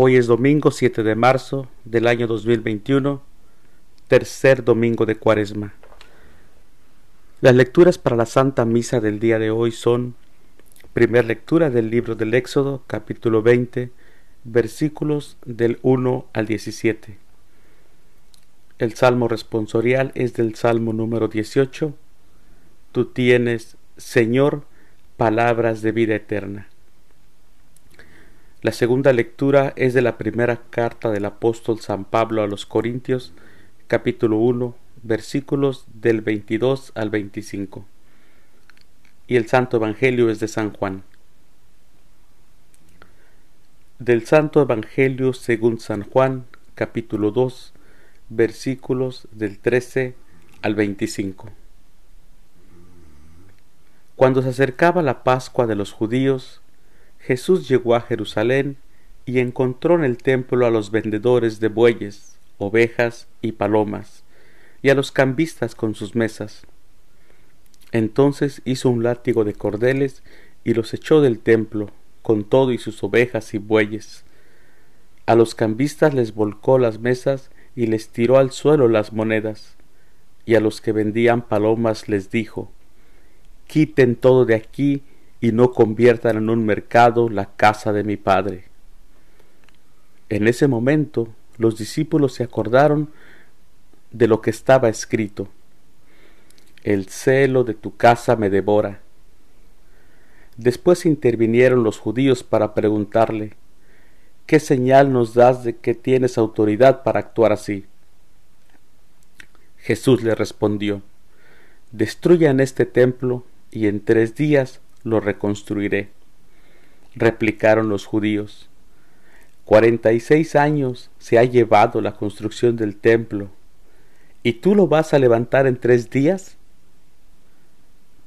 Hoy es domingo 7 de marzo del año 2021, tercer domingo de Cuaresma. Las lecturas para la Santa Misa del día de hoy son Primera lectura del libro del Éxodo, capítulo 20, versículos del 1 al 17. El salmo responsorial es del salmo número 18. Tú tienes, Señor, palabras de vida eterna. La segunda lectura es de la primera carta del apóstol San Pablo a los Corintios, capítulo 1, versículos del 22 al 25 y el Santo Evangelio es de San Juan. Del Santo Evangelio según San Juan, capítulo 2, versículos del 13 al 25. Cuando se acercaba la Pascua de los judíos, Jesús llegó a Jerusalén y encontró en el templo a los vendedores de bueyes, ovejas y palomas, y a los cambistas con sus mesas entonces hizo un látigo de cordeles y los echó del templo, con todo y sus ovejas y bueyes. A los cambistas les volcó las mesas y les tiró al suelo las monedas. Y a los que vendían palomas les dijo, Quiten todo de aquí y no conviertan en un mercado la casa de mi padre. En ese momento los discípulos se acordaron de lo que estaba escrito el celo de tu casa me devora. Después intervinieron los judíos para preguntarle, ¿qué señal nos das de que tienes autoridad para actuar así? Jesús le respondió, Destruyan este templo y en tres días lo reconstruiré. Replicaron los judíos, Cuarenta y seis años se ha llevado la construcción del templo, ¿y tú lo vas a levantar en tres días?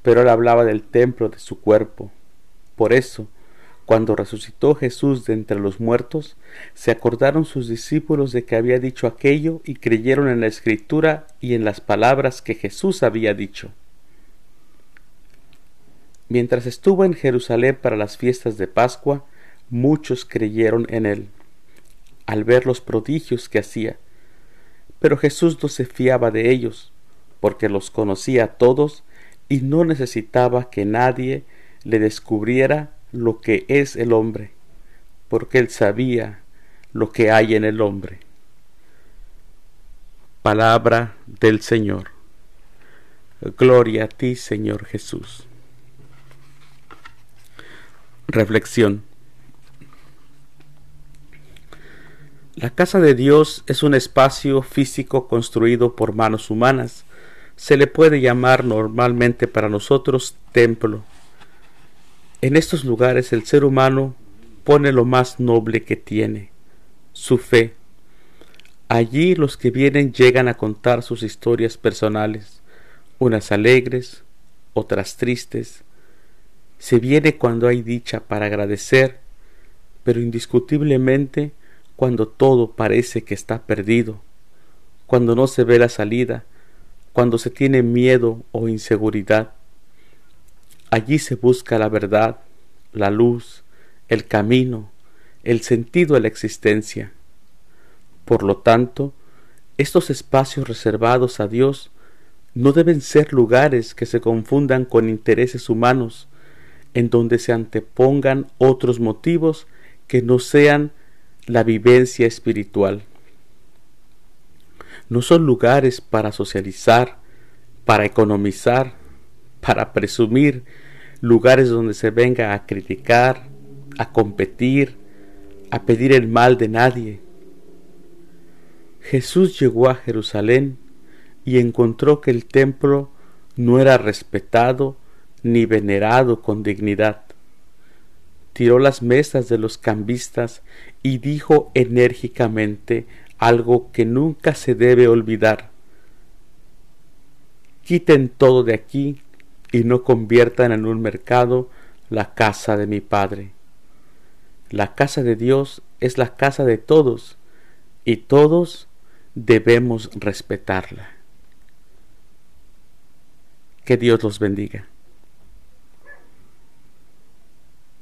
pero él hablaba del templo de su cuerpo. Por eso, cuando resucitó Jesús de entre los muertos, se acordaron sus discípulos de que había dicho aquello y creyeron en la escritura y en las palabras que Jesús había dicho. Mientras estuvo en Jerusalén para las fiestas de Pascua, muchos creyeron en él, al ver los prodigios que hacía. Pero Jesús no se fiaba de ellos, porque los conocía a todos y no necesitaba que nadie le descubriera lo que es el hombre, porque él sabía lo que hay en el hombre. Palabra del Señor. Gloria a ti, Señor Jesús. Reflexión. La casa de Dios es un espacio físico construido por manos humanas se le puede llamar normalmente para nosotros templo. En estos lugares el ser humano pone lo más noble que tiene, su fe. Allí los que vienen llegan a contar sus historias personales, unas alegres, otras tristes. Se viene cuando hay dicha para agradecer, pero indiscutiblemente cuando todo parece que está perdido, cuando no se ve la salida, cuando se tiene miedo o inseguridad. Allí se busca la verdad, la luz, el camino, el sentido de la existencia. Por lo tanto, estos espacios reservados a Dios no deben ser lugares que se confundan con intereses humanos, en donde se antepongan otros motivos que no sean la vivencia espiritual no son lugares para socializar, para economizar, para presumir, lugares donde se venga a criticar, a competir, a pedir el mal de nadie. Jesús llegó a Jerusalén y encontró que el templo no era respetado ni venerado con dignidad. Tiró las mesas de los cambistas y dijo enérgicamente algo que nunca se debe olvidar. Quiten todo de aquí y no conviertan en un mercado la casa de mi Padre. La casa de Dios es la casa de todos y todos debemos respetarla. Que Dios los bendiga.